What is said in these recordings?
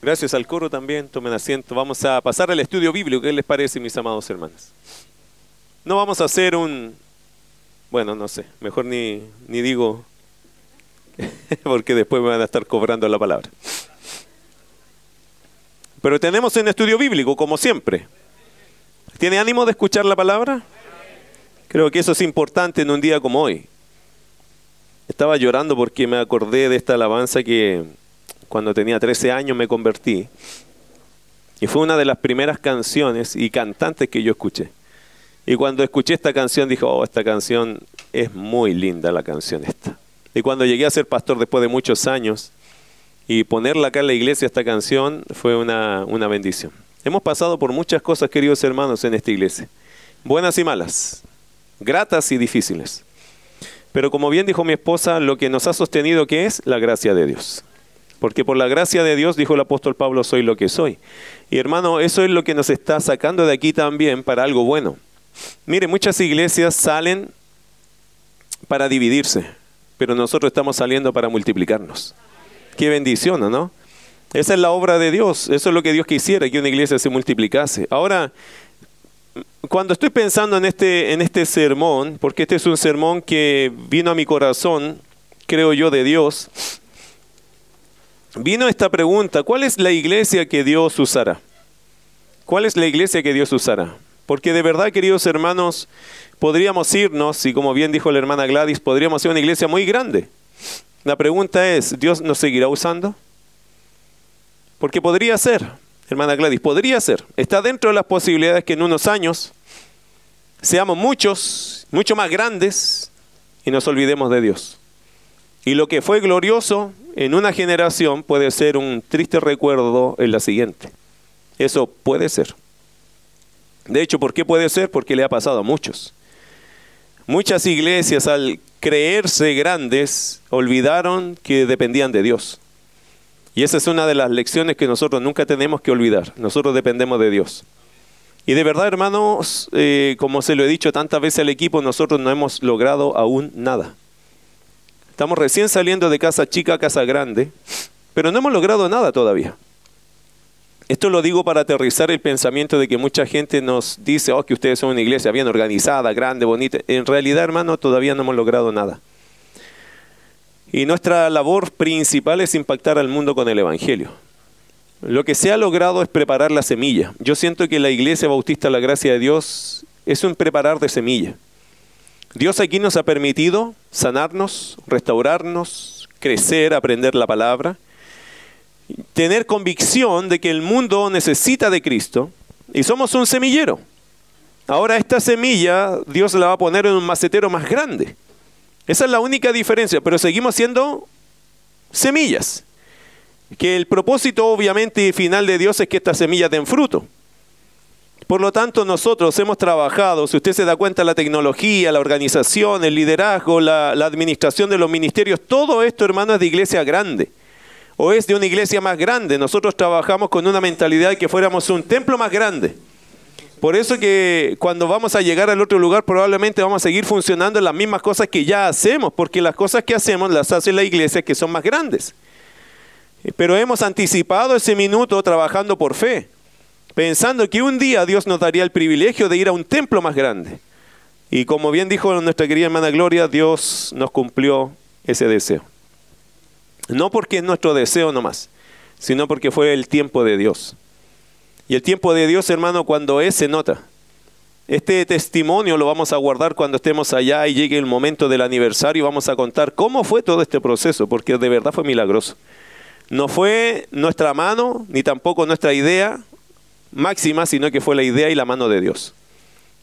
Gracias al coro también, tomen asiento. Vamos a pasar al estudio bíblico. ¿Qué les parece, mis amados hermanos? No vamos a hacer un... Bueno, no sé, mejor ni, ni digo, porque después me van a estar cobrando la palabra. Pero tenemos un estudio bíblico, como siempre. ¿Tiene ánimo de escuchar la palabra? Creo que eso es importante en un día como hoy. Estaba llorando porque me acordé de esta alabanza que cuando tenía 13 años me convertí. Y fue una de las primeras canciones y cantantes que yo escuché. Y cuando escuché esta canción dije, oh, esta canción es muy linda la canción esta. Y cuando llegué a ser pastor después de muchos años y ponerla acá en la iglesia esta canción fue una, una bendición. Hemos pasado por muchas cosas, queridos hermanos, en esta iglesia. Buenas y malas, gratas y difíciles. Pero como bien dijo mi esposa, lo que nos ha sostenido que es la gracia de Dios. Porque por la gracia de Dios, dijo el apóstol Pablo, soy lo que soy. Y hermano, eso es lo que nos está sacando de aquí también para algo bueno. Mire, muchas iglesias salen para dividirse, pero nosotros estamos saliendo para multiplicarnos. Qué bendición, ¿no? Esa es la obra de Dios, eso es lo que Dios quisiera, que una iglesia se multiplicase. Ahora, cuando estoy pensando en este, en este sermón, porque este es un sermón que vino a mi corazón, creo yo, de Dios, vino esta pregunta, ¿cuál es la iglesia que Dios usará? ¿Cuál es la iglesia que Dios usará? Porque de verdad, queridos hermanos, podríamos irnos, y como bien dijo la hermana Gladys, podríamos ser una iglesia muy grande. La pregunta es, ¿Dios nos seguirá usando? Porque podría ser, hermana Gladys, podría ser. Está dentro de las posibilidades que en unos años seamos muchos, mucho más grandes y nos olvidemos de Dios. Y lo que fue glorioso en una generación puede ser un triste recuerdo en la siguiente. Eso puede ser. De hecho, ¿por qué puede ser? Porque le ha pasado a muchos. Muchas iglesias al creerse grandes olvidaron que dependían de Dios. Y esa es una de las lecciones que nosotros nunca tenemos que olvidar. Nosotros dependemos de Dios. Y de verdad, hermanos, eh, como se lo he dicho tantas veces al equipo, nosotros no hemos logrado aún nada. Estamos recién saliendo de casa chica a casa grande, pero no hemos logrado nada todavía. Esto lo digo para aterrizar el pensamiento de que mucha gente nos dice, oh, que ustedes son una iglesia bien organizada, grande, bonita. En realidad, hermano, todavía no hemos logrado nada. Y nuestra labor principal es impactar al mundo con el Evangelio. Lo que se ha logrado es preparar la semilla. Yo siento que la Iglesia Bautista La Gracia de Dios es un preparar de semilla. Dios aquí nos ha permitido sanarnos, restaurarnos, crecer, aprender la palabra, tener convicción de que el mundo necesita de Cristo y somos un semillero. Ahora esta semilla Dios la va a poner en un macetero más grande. Esa es la única diferencia, pero seguimos siendo semillas. Que el propósito obviamente final de Dios es que estas semillas den fruto. Por lo tanto, nosotros hemos trabajado, si usted se da cuenta, la tecnología, la organización, el liderazgo, la, administración de los ministerios, todo esto, hermanos, es de iglesia grande. O es de una iglesia más grande. Nosotros trabajamos con una mentalidad de que fuéramos un templo más grande. Por eso que cuando vamos a llegar al otro lugar probablemente vamos a seguir funcionando en las mismas cosas que ya hacemos, porque las cosas que hacemos las hace la iglesia que son más grandes. Pero hemos anticipado ese minuto trabajando por fe, pensando que un día Dios nos daría el privilegio de ir a un templo más grande. Y como bien dijo nuestra querida hermana Gloria, Dios nos cumplió ese deseo. No porque es nuestro deseo nomás, sino porque fue el tiempo de Dios. Y el tiempo de Dios, hermano, cuando es, se nota. Este testimonio lo vamos a guardar cuando estemos allá y llegue el momento del aniversario. Vamos a contar cómo fue todo este proceso, porque de verdad fue milagroso. No fue nuestra mano, ni tampoco nuestra idea máxima, sino que fue la idea y la mano de Dios.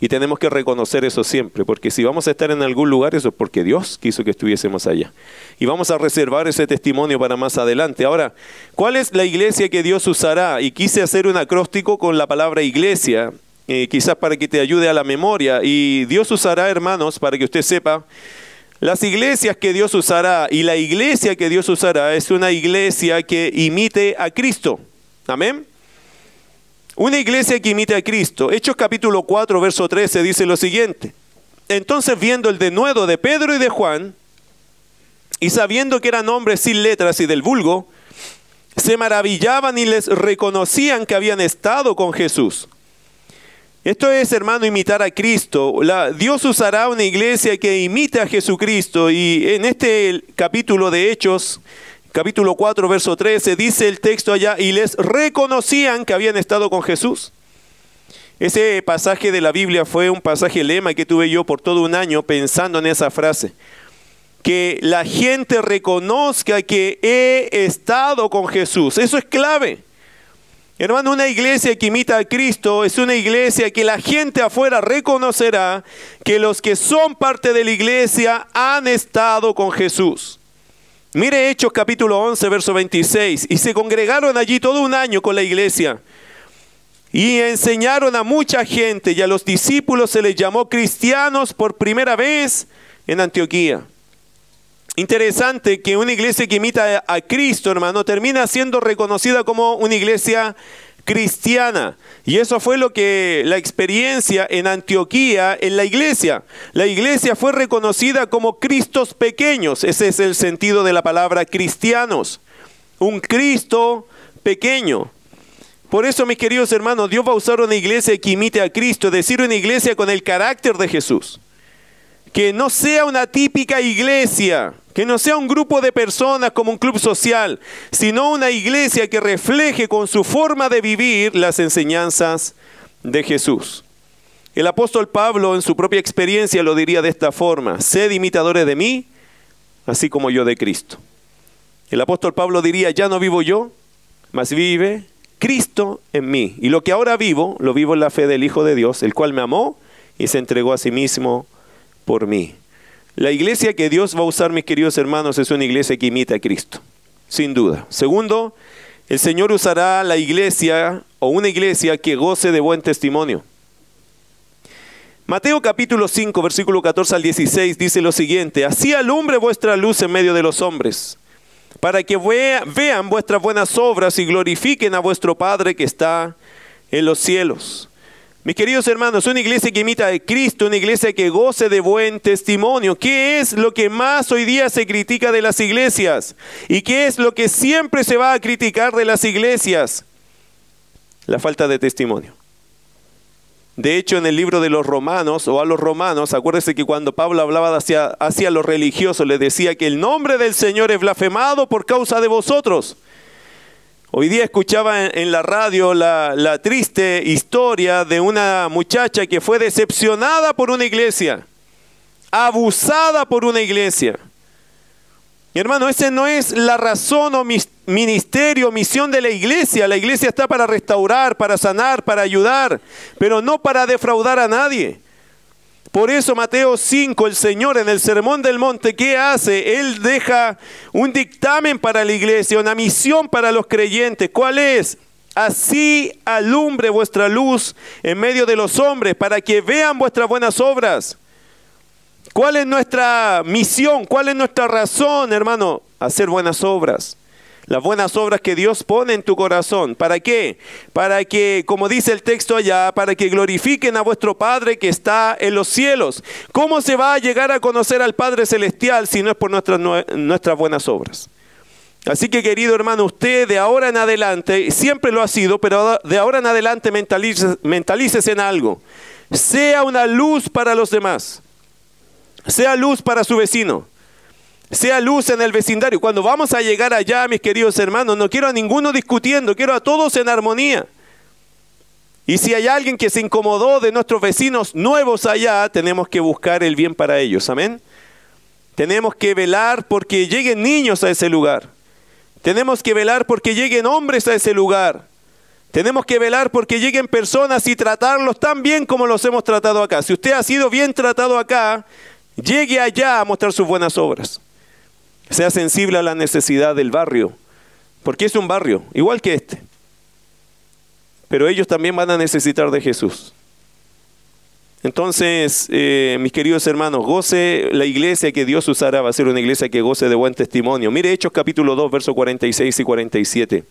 Y tenemos que reconocer eso siempre, porque si vamos a estar en algún lugar, eso es porque Dios quiso que estuviésemos allá. Y vamos a reservar ese testimonio para más adelante. Ahora, ¿cuál es la iglesia que Dios usará? Y quise hacer un acróstico con la palabra iglesia, eh, quizás para que te ayude a la memoria. Y Dios usará, hermanos, para que usted sepa, las iglesias que Dios usará y la iglesia que Dios usará es una iglesia que imite a Cristo. Amén. Una iglesia que imite a Cristo. Hechos capítulo 4, verso 13 dice lo siguiente. Entonces viendo el denuedo de Pedro y de Juan, y sabiendo que eran hombres sin letras y del vulgo, se maravillaban y les reconocían que habían estado con Jesús. Esto es, hermano, imitar a Cristo. La, Dios usará una iglesia que imite a Jesucristo. Y en este capítulo de Hechos, capítulo 4, verso 13, dice el texto allá, y les reconocían que habían estado con Jesús. Ese pasaje de la Biblia fue un pasaje lema que tuve yo por todo un año pensando en esa frase que la gente reconozca que he estado con Jesús. Eso es clave. Hermano, una iglesia que imita a Cristo es una iglesia que la gente afuera reconocerá que los que son parte de la iglesia han estado con Jesús. Mire Hechos capítulo 11, verso 26. Y se congregaron allí todo un año con la iglesia. Y enseñaron a mucha gente y a los discípulos se les llamó cristianos por primera vez en Antioquía. Interesante que una iglesia que imita a Cristo, hermano, termina siendo reconocida como una iglesia cristiana. Y eso fue lo que la experiencia en Antioquía, en la iglesia. La iglesia fue reconocida como Cristos pequeños. Ese es el sentido de la palabra cristianos. Un Cristo pequeño. Por eso, mis queridos hermanos, Dios va a usar una iglesia que imite a Cristo, es decir, una iglesia con el carácter de Jesús. Que no sea una típica iglesia que no sea un grupo de personas como un club social, sino una iglesia que refleje con su forma de vivir las enseñanzas de Jesús. El apóstol Pablo en su propia experiencia lo diría de esta forma, sed imitadores de mí, así como yo de Cristo. El apóstol Pablo diría, ya no vivo yo, mas vive Cristo en mí. Y lo que ahora vivo, lo vivo en la fe del Hijo de Dios, el cual me amó y se entregó a sí mismo por mí. La iglesia que Dios va a usar, mis queridos hermanos, es una iglesia que imita a Cristo, sin duda. Segundo, el Señor usará la iglesia o una iglesia que goce de buen testimonio. Mateo capítulo 5, versículo 14 al 16 dice lo siguiente, así alumbre vuestra luz en medio de los hombres, para que vean vuestras buenas obras y glorifiquen a vuestro Padre que está en los cielos. Mis queridos hermanos, una iglesia que imita a Cristo, una iglesia que goce de buen testimonio. ¿Qué es lo que más hoy día se critica de las iglesias? ¿Y qué es lo que siempre se va a criticar de las iglesias? La falta de testimonio. De hecho, en el libro de los romanos o a los romanos, acuérdense que cuando Pablo hablaba hacia, hacia los religiosos, les decía que el nombre del Señor es blasfemado por causa de vosotros. Hoy día escuchaba en, la radio la, triste historia de una muchacha que fue decepcionada por una iglesia, abusada por una iglesia. Mi hermano, esa no es la razón o ministerio, misión de la iglesia. La iglesia está para restaurar, para sanar, para ayudar, pero no para defraudar a nadie. Por eso Mateo 5, el Señor en el Sermón del Monte, ¿qué hace? Él deja un dictamen para la iglesia, una misión para los creyentes. ¿Cuál es? Así alumbre vuestra luz en medio de los hombres para que vean vuestras buenas obras. ¿Cuál es nuestra misión? ¿Cuál es nuestra razón, hermano? Hacer buenas obras las buenas obras que Dios pone en tu corazón. ¿Para qué? Para que, como dice el texto allá, para que glorifiquen a vuestro Padre que está en los cielos. ¿Cómo se va a llegar a conocer al Padre Celestial si no es por nuestras, nuestras buenas obras? Así que querido hermano, usted de ahora en adelante, siempre lo ha sido, pero de ahora en adelante mentalícese en algo. Sea una luz para los demás. Sea luz para su vecino sea luz en el vecindario. Cuando vamos a llegar allá, mis queridos hermanos, no quiero a ninguno discutiendo, quiero a todos en armonía. Y si hay alguien que se incomodó de nuestros vecinos nuevos allá, tenemos que buscar el bien para ellos. Amén. Tenemos que velar porque lleguen niños a ese lugar. Tenemos que velar porque lleguen hombres a ese lugar. Tenemos que velar porque lleguen personas y tratarlos tan bien como los hemos tratado acá. Si usted ha sido bien tratado acá, llegue allá a mostrar sus buenas obras. Sea sensible a la necesidad del barrio, porque es un barrio, igual que este. Pero ellos también van a necesitar de Jesús. Entonces, eh, mis queridos hermanos, goce la iglesia que Dios usará, va a ser una iglesia que goce de buen testimonio. Mire Hechos capítulo 2, versos 46 y 47.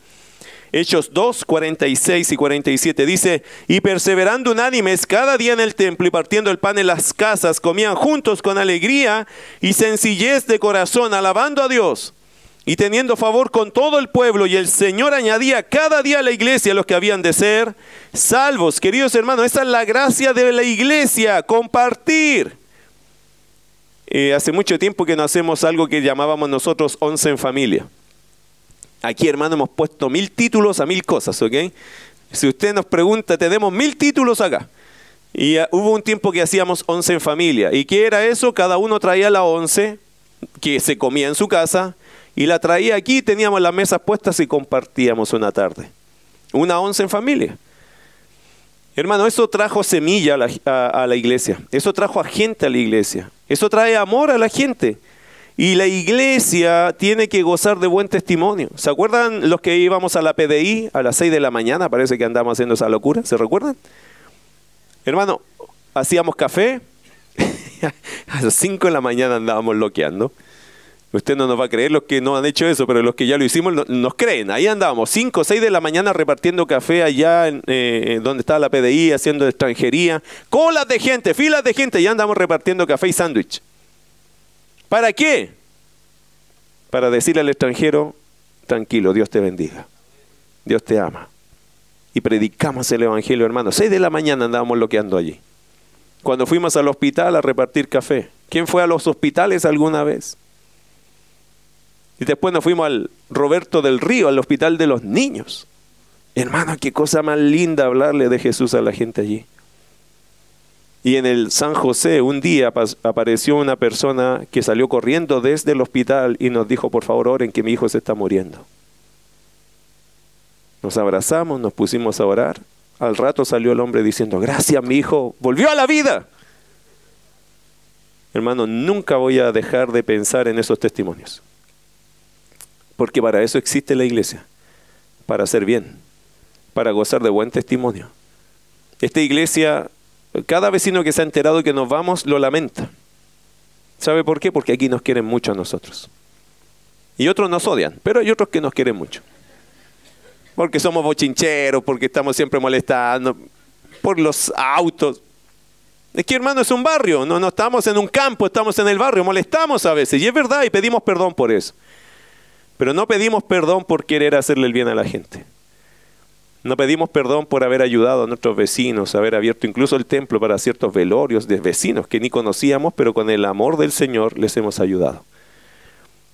Hechos 2, 46 y 47 dice, y perseverando unánimes cada día en el templo y partiendo el pan en las casas, comían juntos con alegría y sencillez de corazón, alabando a Dios y teniendo favor con todo el pueblo, y el Señor añadía cada día a la iglesia los que habían de ser salvos. Queridos hermanos, esa es la gracia de la iglesia, compartir. Eh, hace mucho tiempo que no hacemos algo que llamábamos nosotros once en familia. Aquí, hermano, hemos puesto mil títulos a mil cosas, ¿ok? Si usted nos pregunta, tenemos mil títulos acá. Y uh, hubo un tiempo que hacíamos once en familia. ¿Y qué era eso? Cada uno traía la once que se comía en su casa y la traía aquí, teníamos las mesas puestas y compartíamos una tarde. Una once en familia. Hermano, eso trajo semilla a la, iglesia. Eso trajo a gente a la iglesia. Eso trae amor a la gente. Y la iglesia tiene que gozar de buen testimonio. ¿Se acuerdan los que íbamos a la PDI a las 6 de la mañana? Parece que andamos haciendo esa locura. ¿Se recuerdan? Hermano, hacíamos café. a las 5 de la mañana andábamos loqueando. Usted no nos va a creer los que no han hecho eso, pero los que ya lo hicimos nos creen. Ahí andábamos, 5 o 6 de la mañana repartiendo café allá en, eh, donde estaba la PDI, haciendo extranjería. Colas de gente, filas de gente, ya andamos repartiendo café y sándwich. ¿Para qué? Para decirle al extranjero, tranquilo, Dios te bendiga. Dios te ama. Y predicamos el Evangelio, hermano. 6 de la mañana andábamos loqueando allí. Cuando fuimos al hospital a repartir café. ¿Quién fue a los hospitales alguna vez? Y después nos fuimos al Roberto del Río, al Hospital de los Niños. Hermano, qué cosa más linda hablarle de Jesús a la gente allí. Y en el San José un día apareció una persona que salió corriendo desde el hospital y nos dijo, por favor, oren que mi hijo se está muriendo. Nos abrazamos, nos pusimos a orar. Al rato salió el hombre diciendo, gracias, mi hijo volvió a la vida. Hermano, nunca voy a dejar de pensar en esos testimonios. Porque para eso existe la iglesia, para hacer bien, para gozar de buen testimonio. Esta iglesia, cada vecino que se ha enterado que nos vamos, lo lamenta. ¿Sabe por qué? Porque aquí nos quieren mucho a nosotros. Y otros nos odian, pero hay otros que nos quieren mucho. Porque somos bochincheros, porque estamos siempre molestando, por los autos. Es que hermano es un barrio, no, no estamos en un campo, estamos en el barrio, molestamos a veces. Y es verdad, y pedimos perdón por eso. Pero no pedimos perdón por querer hacerle el bien a la gente. No pedimos perdón por haber ayudado a nuestros vecinos, haber abierto incluso el templo para ciertos velorios de vecinos que ni conocíamos, pero con el amor del Señor les hemos ayudado.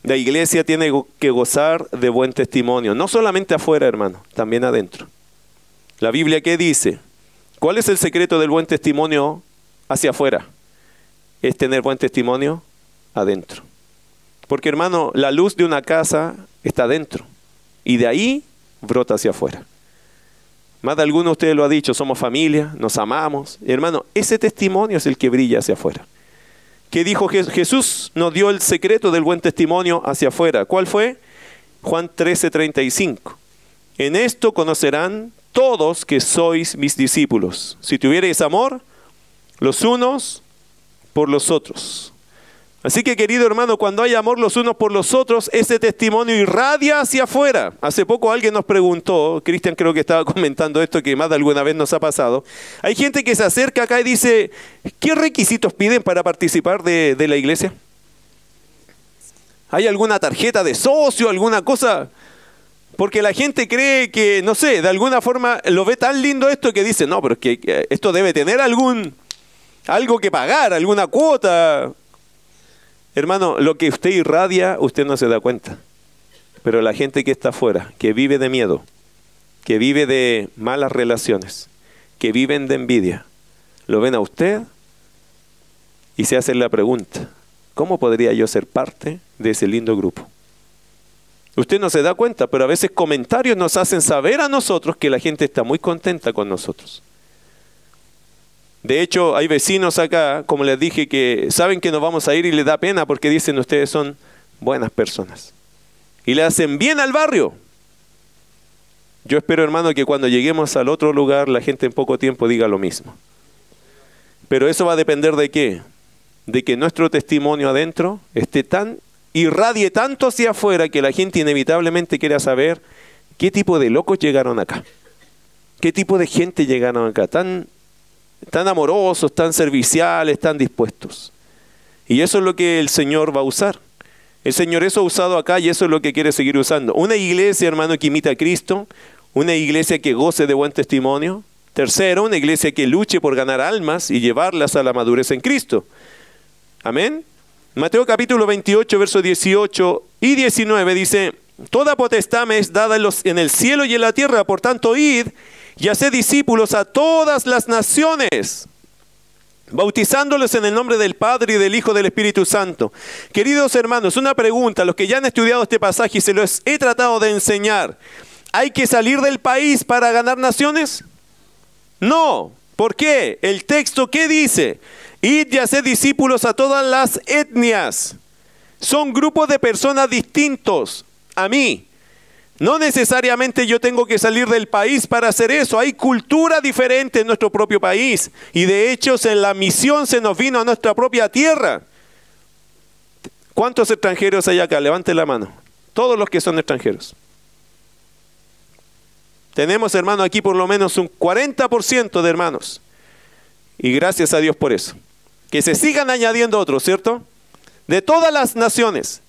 La iglesia tiene que gozar de buen testimonio, no solamente afuera, hermano, también adentro. La Biblia qué dice? ¿Cuál es el secreto del buen testimonio hacia afuera? Es tener buen testimonio adentro. Porque hermano, la luz de una casa está dentro y de ahí brota hacia afuera. Más de alguno de ustedes lo ha dicho, somos familia, nos amamos. hermano, ese testimonio es el que brilla hacia afuera. ¿Qué dijo Jesús? Nos dio el secreto del buen testimonio hacia afuera. ¿Cuál fue? Juan 13:35. En esto conocerán todos que sois mis discípulos. Si tuvierais amor, los unos por los otros. Así que querido hermano, cuando hay amor los unos por los otros, ese testimonio irradia hacia afuera. Hace poco alguien nos preguntó, Cristian creo que estaba comentando esto que más de alguna vez nos ha pasado. Hay gente que se acerca acá y dice, ¿qué requisitos piden para participar de, de la iglesia? ¿Hay alguna tarjeta de socio, alguna cosa? Porque la gente cree que, no sé, de alguna forma lo ve tan lindo esto que dice, no, pero es que esto debe tener algún, algo que pagar, alguna cuota. Hermano, lo que usted irradia, usted no se da cuenta. Pero la gente que está afuera, que vive de miedo, que vive de malas relaciones, que viven de envidia, lo ven a usted y se hacen la pregunta, ¿cómo podría yo ser parte de ese lindo grupo? Usted no se da cuenta, pero a veces comentarios nos hacen saber a nosotros que la gente está muy contenta con nosotros. De hecho, hay vecinos acá, como les dije, que saben que nos vamos a ir y les da pena porque dicen ustedes son buenas personas. Y le hacen bien al barrio. Yo espero, hermano, que cuando lleguemos al otro lugar la gente en poco tiempo diga lo mismo. Pero eso va a depender de qué? De que nuestro testimonio adentro esté tan, irradie tanto hacia afuera que la gente inevitablemente quiera saber qué tipo de locos llegaron acá. ¿Qué tipo de gente llegaron acá? Tan tan amorosos, tan serviciales, tan dispuestos. Y eso es lo que el Señor va a usar. El Señor eso ha usado acá y eso es lo que quiere seguir usando. Una iglesia, hermano, que imita a Cristo, una iglesia que goce de buen testimonio. Tercero, una iglesia que luche por ganar almas y llevarlas a la madurez en Cristo. Amén. Mateo capítulo 28, versos 18 y 19 dice, Toda potestad me es dada en, en el cielo y en la tierra, por tanto id y haced discípulos a todas las naciones bautizándoles en el nombre del Padre y del Hijo y del Espíritu Santo. Queridos hermanos, una pregunta, los que ya han estudiado este pasaje y se los he tratado de enseñar, ¿hay que salir del país para ganar naciones? No, ¿por qué? El texto, ¿qué dice? Id y haced discípulos a todas las etnias. Son grupos de personas distintos a mí. No necesariamente yo tengo que salir del país para hacer eso. Hay cultura diferente en nuestro propio país. Y de hecho en la misión se nos vino a nuestra propia tierra. ¿Cuántos extranjeros hay acá? Levante la mano. Todos los que son extranjeros. Tenemos, hermano, aquí por lo menos un 40% de hermanos. Y gracias a Dios por eso. Que se sigan añadiendo otros, ¿cierto? De todas las naciones.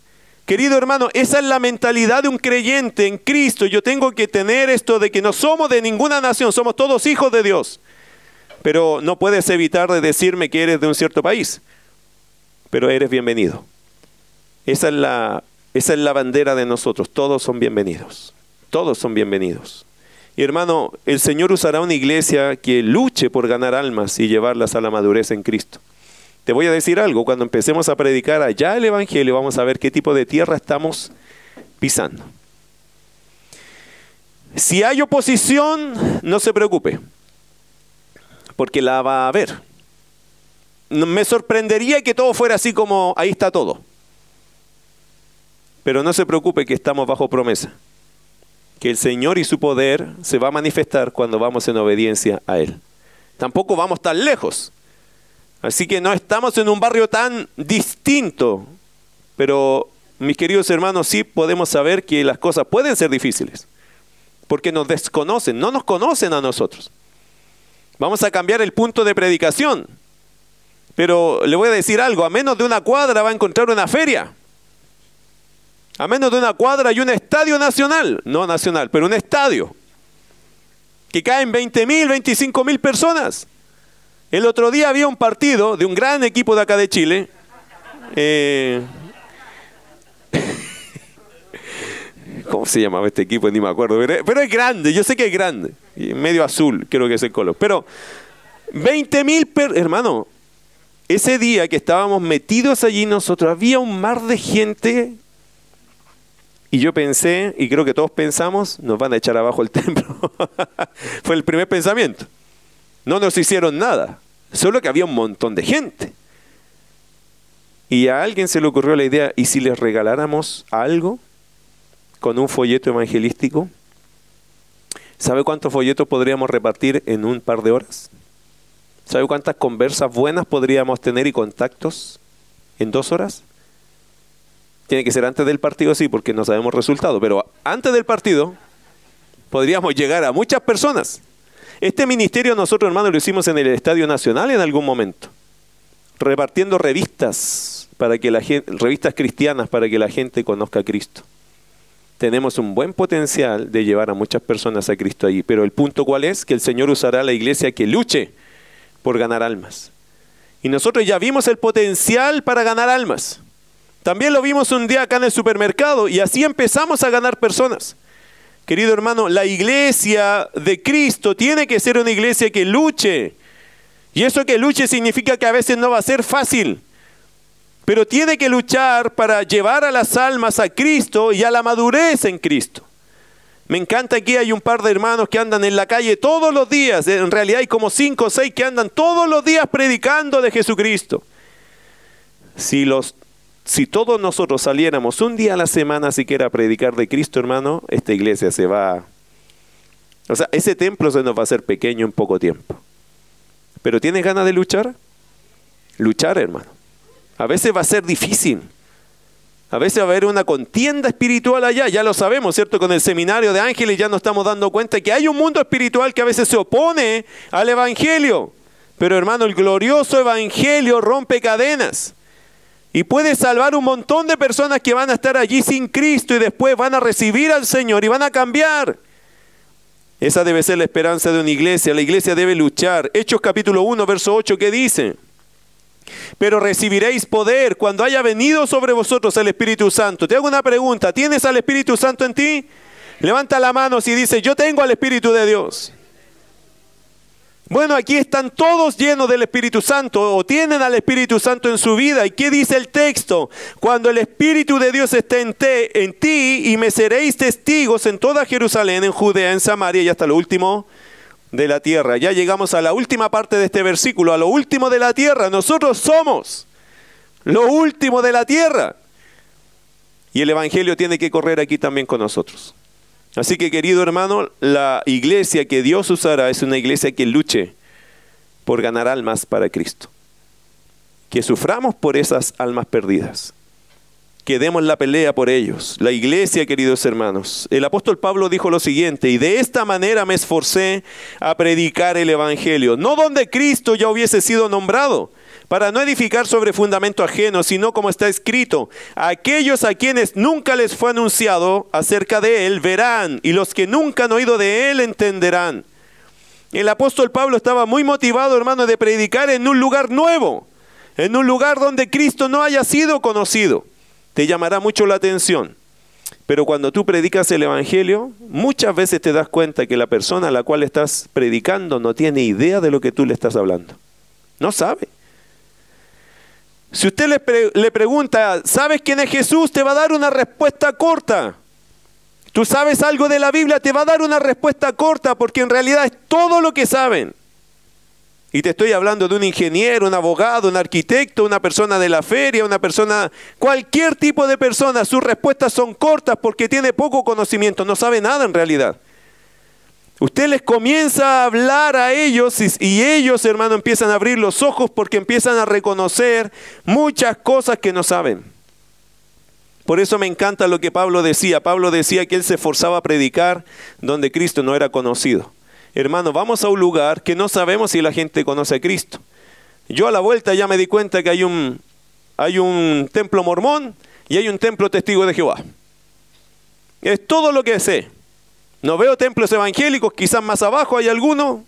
Querido hermano, esa es la mentalidad de un creyente en Cristo. Yo tengo que tener esto de que no somos de ninguna nación, somos todos hijos de Dios. Pero no puedes evitar de decirme que eres de un cierto país. Pero eres bienvenido. Esa es la, esa es la bandera de nosotros. Todos son bienvenidos. Todos son bienvenidos. Y hermano, el Señor usará una iglesia que luche por ganar almas y llevarlas a la madurez en Cristo. Te voy a decir algo, cuando empecemos a predicar allá el Evangelio vamos a ver qué tipo de tierra estamos pisando. Si hay oposición, no se preocupe, porque la va a haber. Me sorprendería que todo fuera así como ahí está todo. Pero no se preocupe que estamos bajo promesa. Que el Señor y su poder se va a manifestar cuando vamos en obediencia a Él. Tampoco vamos tan lejos. Así que no estamos en un barrio tan distinto, pero mis queridos hermanos, sí podemos saber que las cosas pueden ser difíciles, porque nos desconocen, no nos conocen a nosotros. Vamos a cambiar el punto de predicación, pero le voy a decir algo, a menos de una cuadra va a encontrar una feria. A menos de una cuadra hay un estadio nacional, no nacional, pero un estadio, que caen 20 mil, 25 mil personas. El otro día había un partido de un gran equipo de acá de Chile. Eh, ¿Cómo se llamaba este equipo? Ni me acuerdo. Pero es grande, yo sé que es grande. Medio azul, creo que es el color. Pero 20 mil, hermano, ese día que estábamos metidos allí nosotros, había un mar de gente. Y yo pensé, y creo que todos pensamos, nos van a echar abajo el templo. Fue el primer pensamiento. No nos hicieron nada, solo que había un montón de gente. Y a alguien se le ocurrió la idea, ¿y si les regaláramos algo con un folleto evangelístico? ¿Sabe cuántos folletos podríamos repartir en un par de horas? ¿Sabe cuántas conversas buenas podríamos tener y contactos en dos horas? Tiene que ser antes del partido, sí, porque no sabemos resultado, pero antes del partido podríamos llegar a muchas personas. Este ministerio nosotros, hermanos, lo hicimos en el Estadio Nacional en algún momento, repartiendo revistas para que la gente, revistas cristianas para que la gente conozca a Cristo. Tenemos un buen potencial de llevar a muchas personas a Cristo allí, pero el punto cuál es que el Señor usará a la iglesia que luche por ganar almas. Y nosotros ya vimos el potencial para ganar almas. También lo vimos un día acá en el supermercado y así empezamos a ganar personas. Querido hermano, la iglesia de Cristo tiene que ser una iglesia que luche. Y eso que luche significa que a veces no va a ser fácil. Pero tiene que luchar para llevar a las almas a Cristo y a la madurez en Cristo. Me encanta que hay un par de hermanos que andan en la calle todos los días. En realidad hay como cinco o seis que andan todos los días predicando de Jesucristo. Si los si todos nosotros saliéramos un día a la semana siquiera a predicar de Cristo, hermano, esta iglesia se va... O sea, ese templo se nos va a hacer pequeño en poco tiempo. Pero ¿tienes ganas de luchar? Luchar, hermano. A veces va a ser difícil. A veces va a haber una contienda espiritual allá, ya lo sabemos, ¿cierto? Con el seminario de ángeles ya nos estamos dando cuenta que hay un mundo espiritual que a veces se opone al Evangelio. Pero hermano, el glorioso Evangelio rompe cadenas. Y puede salvar un montón de personas que van a estar allí sin Cristo y después van a recibir al Señor y van a cambiar. Esa debe ser la esperanza de una iglesia. La iglesia debe luchar. Hechos capítulo 1, verso 8, ¿qué dice? Pero recibiréis poder cuando haya venido sobre vosotros el Espíritu Santo. Te hago una pregunta. ¿Tienes al Espíritu Santo en ti? Levanta la mano si dice, yo tengo al Espíritu de Dios. Bueno, aquí están todos llenos del Espíritu Santo o tienen al Espíritu Santo en su vida. ¿Y qué dice el texto? Cuando el Espíritu de Dios esté en, en ti y me seréis testigos en toda Jerusalén, en Judea, en Samaria y hasta lo último de la tierra. Ya llegamos a la última parte de este versículo, a lo último de la tierra. Nosotros somos lo último de la tierra. Y el Evangelio tiene que correr aquí también con nosotros. Así que querido hermano, la iglesia que Dios usará es una iglesia que luche por ganar almas para Cristo. Que suframos por esas almas perdidas. Que demos la pelea por ellos. La iglesia, queridos hermanos. El apóstol Pablo dijo lo siguiente, y de esta manera me esforcé a predicar el Evangelio, no donde Cristo ya hubiese sido nombrado para no edificar sobre fundamento ajeno, sino como está escrito, aquellos a quienes nunca les fue anunciado acerca de él verán, y los que nunca han oído de él entenderán. El apóstol Pablo estaba muy motivado, hermano, de predicar en un lugar nuevo, en un lugar donde Cristo no haya sido conocido. Te llamará mucho la atención. Pero cuando tú predicas el Evangelio, muchas veces te das cuenta que la persona a la cual estás predicando no tiene idea de lo que tú le estás hablando. No sabe. Si usted le, pregunta, ¿sabes quién es Jesús? Te va a dar una respuesta corta. Tú sabes algo de la Biblia, te va a dar una respuesta corta porque en realidad es todo lo que saben. Y te estoy hablando de un ingeniero, un abogado, un arquitecto, una persona de la feria, una persona, cualquier tipo de persona, sus respuestas son cortas porque tiene poco conocimiento, no sabe nada en realidad. Usted les comienza a hablar a ellos y, ellos, hermano, empiezan a abrir los ojos porque empiezan a reconocer muchas cosas que no saben. Por eso me encanta lo que Pablo decía. Pablo decía que él se esforzaba a predicar donde Cristo no era conocido. Hermano, vamos a un lugar que no sabemos si la gente conoce a Cristo. Yo a la vuelta ya me di cuenta que hay un, hay un templo mormón y hay un templo testigo de Jehová. Es todo lo que sé. No veo templos evangélicos, quizás más abajo hay alguno.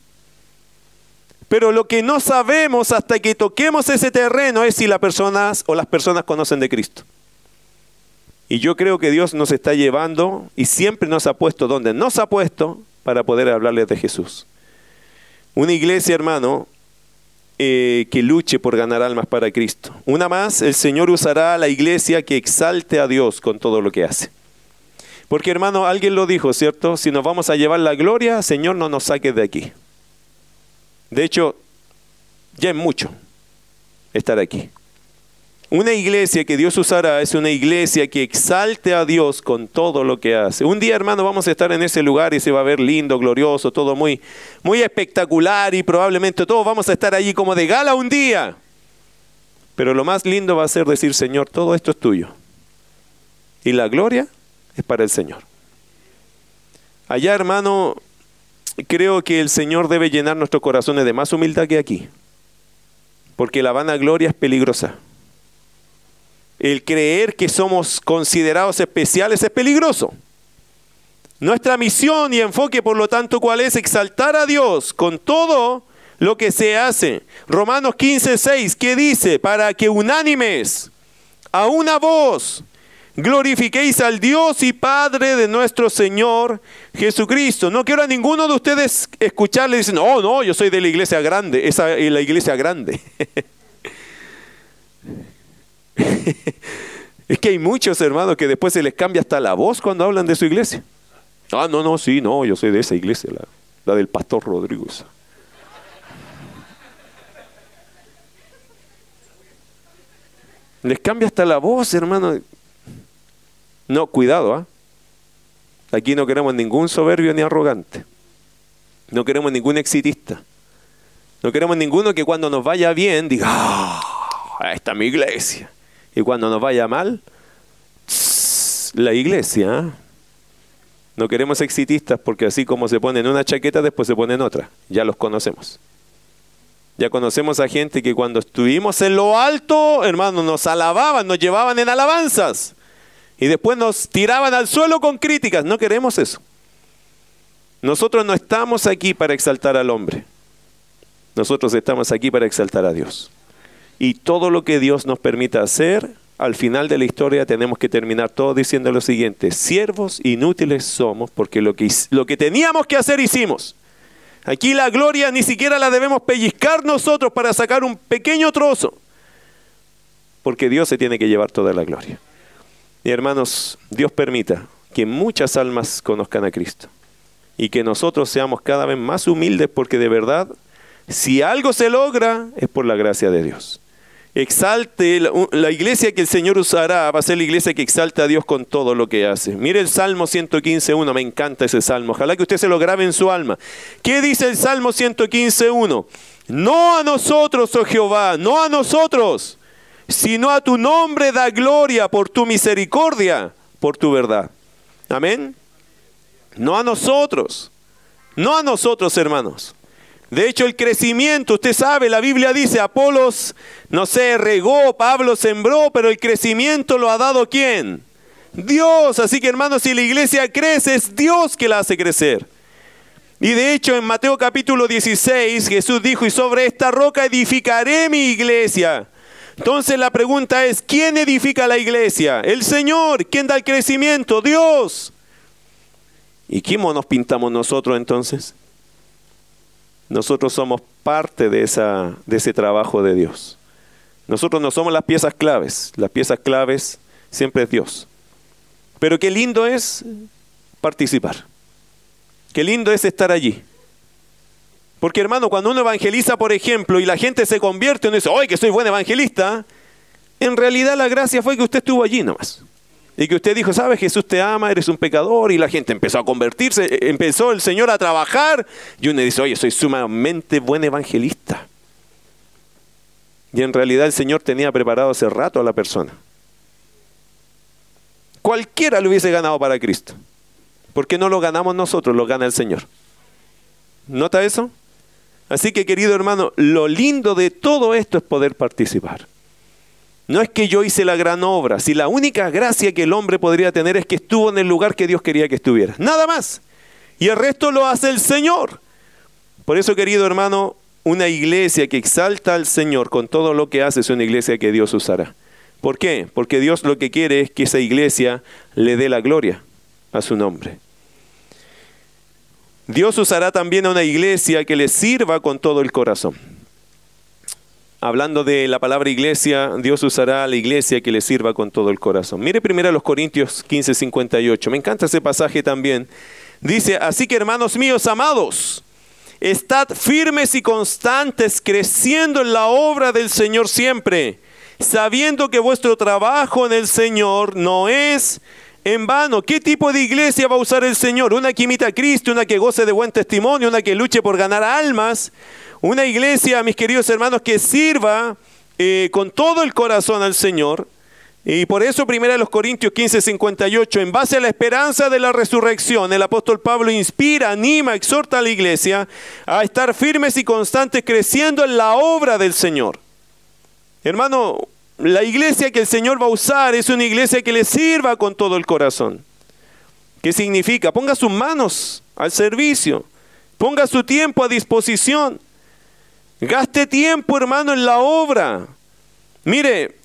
Pero lo que no sabemos hasta que toquemos ese terreno es si las personas o las personas conocen de Cristo. Y yo creo que Dios nos está llevando y siempre nos ha puesto donde nos ha puesto para poder hablarles de Jesús. Una iglesia, hermano, eh, que luche por ganar almas para Cristo. Una más, el Señor usará a la iglesia que exalte a Dios con todo lo que hace. Porque hermano, alguien lo dijo, ¿cierto? Si nos vamos a llevar la gloria, Señor, no nos saques de aquí. De hecho, ya es mucho estar aquí. Una iglesia que Dios usará es una iglesia que exalte a Dios con todo lo que hace. Un día, hermano, vamos a estar en ese lugar y se va a ver lindo, glorioso, todo muy, muy espectacular y probablemente todos vamos a estar allí como de gala un día. Pero lo más lindo va a ser decir, Señor, todo esto es tuyo. Y la gloria es para el Señor. Allá, hermano, creo que el Señor debe llenar nuestros corazones de más humildad que aquí. Porque la vanagloria es peligrosa. El creer que somos considerados especiales es peligroso. Nuestra misión y enfoque, por lo tanto, ¿cuál es? Exaltar a Dios con todo lo que se hace. Romanos 15, 6, ¿qué dice? Para que unánimes, a una voz, glorifiquéis al Dios y Padre de nuestro Señor Jesucristo. No quiero a ninguno de ustedes escucharle y decir, no, no, yo soy de la iglesia grande, esa es la iglesia grande. es que hay muchos hermanos que después se les cambia hasta la voz cuando hablan de su iglesia. Ah, no, no, sí, no, yo soy de esa iglesia, la, la del pastor Rodríguez. Les cambia hasta la voz, hermano. No, cuidado, ¿ah? Aquí no queremos ningún soberbio ni arrogante. No queremos ningún exitista. No queremos ninguno que cuando nos vaya bien diga, ah, esta es mi iglesia. Y cuando nos vaya mal, la iglesia. ¿ah? No queremos exitistas porque así como se ponen una chaqueta, después se ponen otra. Ya los conocemos. Ya conocemos a gente que cuando estuvimos en lo alto, hermano, nos alababan, nos llevaban en alabanzas. Y después nos tiraban al suelo con críticas. No queremos eso. Nosotros no estamos aquí para exaltar al hombre. Nosotros estamos aquí para exaltar a Dios. Y todo lo que Dios nos permita hacer, al final de la historia tenemos que terminar todo diciendo lo siguiente, siervos inútiles somos porque lo que, lo que teníamos que hacer hicimos. Aquí la gloria ni siquiera la debemos pellizcar nosotros para sacar un pequeño trozo, porque Dios se tiene que llevar toda la gloria. Y hermanos, Dios permita que muchas almas conozcan a Cristo y que nosotros seamos cada vez más humildes porque de verdad, si algo se logra, es por la gracia de Dios exalte, la, iglesia que el Señor usará va a ser la iglesia que exalte a Dios con todo lo que hace. Mire el Salmo 115.1, me encanta ese Salmo, ojalá que usted se lo grabe en su alma. ¿Qué dice el Salmo 115.1? No a nosotros, oh Jehová, no a nosotros, sino a tu nombre da gloria por tu misericordia, por tu verdad. Amén. No a nosotros, no a nosotros, hermanos. De hecho, el crecimiento, usted sabe, la Biblia dice, Apolos, no sé, regó, Pablo sembró, pero el crecimiento lo ha dado quién? Dios. Así que hermanos, si la iglesia crece, es Dios que la hace crecer. Y de hecho, en Mateo capítulo 16, Jesús dijo, y sobre esta roca edificaré mi iglesia. Entonces la pregunta es, ¿quién edifica la iglesia? El Señor. ¿Quién da el crecimiento? Dios. ¿Y cómo nos pintamos nosotros entonces? nosotros somos parte de, esa, de ese trabajo de Dios. Nosotros no somos las piezas claves, las piezas claves siempre es Dios. Pero qué lindo es participar. Qué lindo es estar allí. Porque hermano, cuando uno evangeliza, por ejemplo, y la gente se convierte, uno dice, ¡ay, que soy buen evangelista! En realidad la gracia fue que usted estuvo allí nomás. Y que usted dijo, sabes, Jesús te ama, eres un pecador, y la gente empezó a convertirse, e, empezó el Señor a trabajar, y uno dice, oye, soy sumamente buen evangelista. Y en realidad el Señor tenía preparado hace rato a la persona. Cualquiera lo hubiese ganado para Cristo. Porque no lo ganamos nosotros, lo gana el Señor. ¿Nota eso? Así que querido hermano, lo lindo de todo esto es poder participar. No es que yo hice la gran obra, si la única gracia que el hombre podría tener es que estuvo en el lugar que Dios quería que estuviera. Nada más. Y el resto lo hace el Señor. Por eso, querido hermano, una iglesia que exalta al Señor con todo lo que hace es una iglesia que Dios usará. ¿Por qué? Porque Dios lo que quiere es que esa iglesia le dé la gloria a su nombre. Dios usará también a una iglesia que le sirva con todo el corazón hablando de la palabra iglesia, Dios usará a la iglesia que le sirva con todo el corazón. Mire primero los Corintios 15, 58. Me encanta ese pasaje también. Dice, así que hermanos míos amados, estad firmes y constantes, creciendo en la obra del Señor siempre, sabiendo que vuestro trabajo en el Señor no es en vano. ¿Qué tipo de iglesia va a usar el Señor? ¿Una que imita a Cristo, una que goce de buen testimonio, una que luche por ganar almas? Una iglesia, mis queridos hermanos, que sirva eh, con todo el corazón al Señor. Y por eso, primera los Corintios 15, 58, en base a la esperanza de la resurrección, el apóstol Pablo inspira, anima, exhorta a la iglesia a estar firmes y constantes creciendo en la obra del Señor. Hermano, la iglesia que el Señor va a usar es una iglesia que le sirva con todo el corazón. ¿Qué significa? Ponga sus manos al servicio, ponga su tiempo a disposición. Gaste tiempo, hermano, en la obra. Mire,